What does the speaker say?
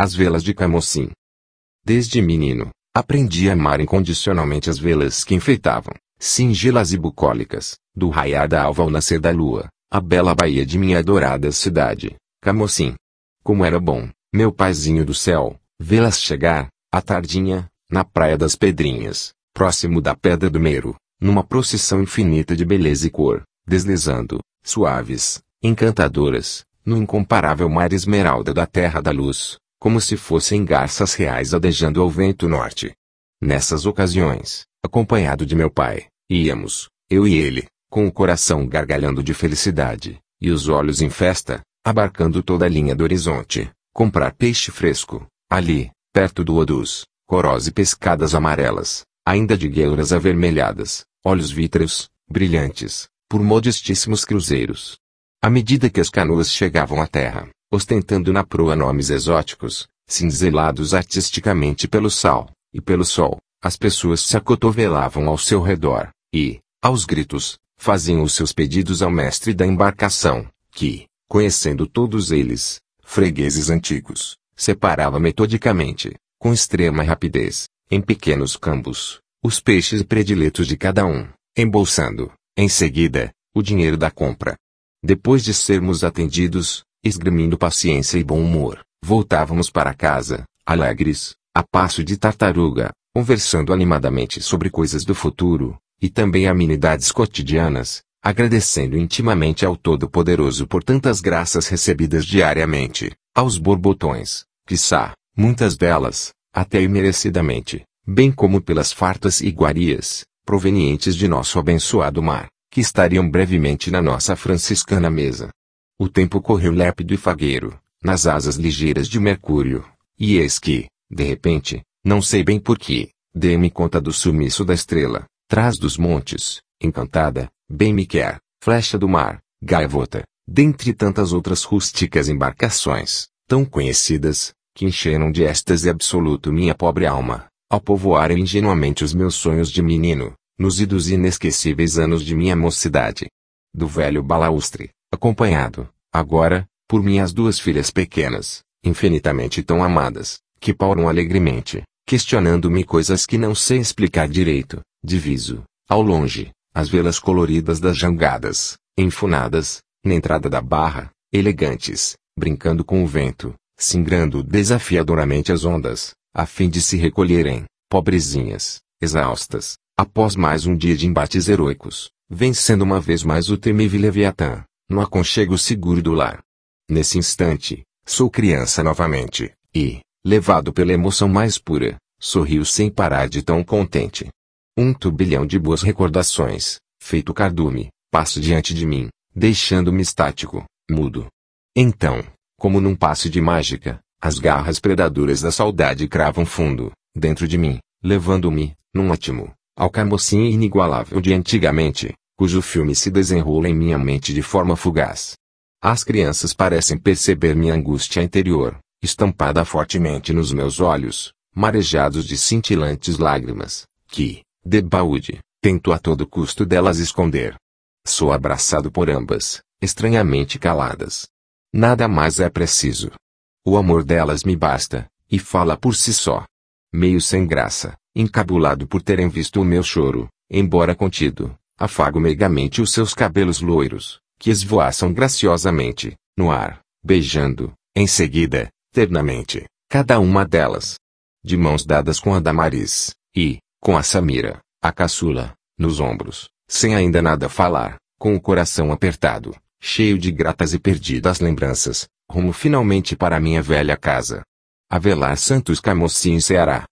as velas de Camocim. Desde menino, aprendi a amar incondicionalmente as velas que enfeitavam, singelas e bucólicas, do raiar da alva ao nascer da lua, a bela baía de minha adorada cidade, Camocim. Como era bom, meu paizinho do céu, vê-las chegar, à tardinha, na Praia das Pedrinhas, próximo da Pedra do Meiro, numa procissão infinita de beleza e cor, deslizando, suaves, encantadoras, no incomparável mar esmeralda da Terra da Luz, como se fossem garças reais adejando ao vento norte. Nessas ocasiões, acompanhado de meu pai, íamos, eu e ele, com o coração gargalhando de felicidade, e os olhos em festa, abarcando toda a linha do horizonte, comprar peixe fresco, ali, perto do Odus, corós e pescadas amarelas, ainda de gueiras avermelhadas, olhos vítreos, brilhantes, por modestíssimos cruzeiros. À medida que as canoas chegavam à terra, ostentando na proa nomes exóticos, cinzelados artisticamente pelo sal, e pelo sol, as pessoas se acotovelavam ao seu redor, e, aos gritos, faziam os seus pedidos ao mestre da embarcação, que, conhecendo todos eles, fregueses antigos, separava metodicamente, com extrema rapidez, em pequenos cambos, os peixes prediletos de cada um, embolsando, em seguida, o dinheiro da compra. Depois de sermos atendidos, esgrimindo paciência e bom humor, voltávamos para casa, alegres, a passo de tartaruga, conversando animadamente sobre coisas do futuro, e também amenidades cotidianas, agradecendo intimamente ao Todo-Poderoso por tantas graças recebidas diariamente, aos borbotões, quiçá, muitas delas, até imerecidamente, bem como pelas fartas iguarias, provenientes de nosso abençoado mar, que estariam brevemente na nossa franciscana mesa. O tempo correu lépido e fagueiro, nas asas ligeiras de Mercúrio, e eis que, de repente, não sei bem porquê, dei-me conta do sumiço da estrela, trás dos montes, encantada, bem me quer, flecha do mar, gaivota, dentre tantas outras rústicas embarcações, tão conhecidas, que encheram de êxtase absoluto minha pobre alma, ao povoarem ingenuamente os meus sonhos de menino, nos idos inesquecíveis anos de minha mocidade. Do velho balaustre, acompanhado, agora, por minhas duas filhas pequenas, infinitamente tão amadas, que pauram alegremente, questionando-me coisas que não sei explicar direito, diviso, ao longe, as velas coloridas das jangadas, enfunadas, na entrada da barra, elegantes, brincando com o vento, singrando desafiadoramente as ondas, a fim de se recolherem, pobrezinhas, exaustas, após mais um dia de embates heroicos, vencendo uma vez mais o temível Leviatã, no aconchego seguro do lar. Nesse instante, sou criança novamente, e, levado pela emoção mais pura, sorrio sem parar de tão contente. Um turbilhão de boas recordações, feito cardume, passa diante de mim, deixando-me estático, mudo. Então, como num passe de mágica, as garras predadoras da saudade cravam fundo, dentro de mim, levando-me, num ótimo, ao camocim inigualável de antigamente, cujo filme se desenrola em minha mente de forma fugaz. As crianças parecem perceber minha angústia interior, estampada fortemente nos meus olhos, marejados de cintilantes lágrimas, que, de baúde, tento a todo custo delas esconder. Sou abraçado por ambas, estranhamente caladas. Nada mais é preciso. O amor delas me basta, e fala por si só. Meio sem graça, encabulado por terem visto o meu choro, embora contido, afago megamente os seus cabelos loiros, que esvoaçam graciosamente, no ar, beijando, em seguida, ternamente, cada uma delas. De mãos dadas com a Damaris, e, com a Samira, a caçula, nos ombros, sem ainda nada falar, com o coração apertado, cheio de gratas e perdidas lembranças, rumo finalmente para minha velha casa. Avelar Santos Camocim Ceará.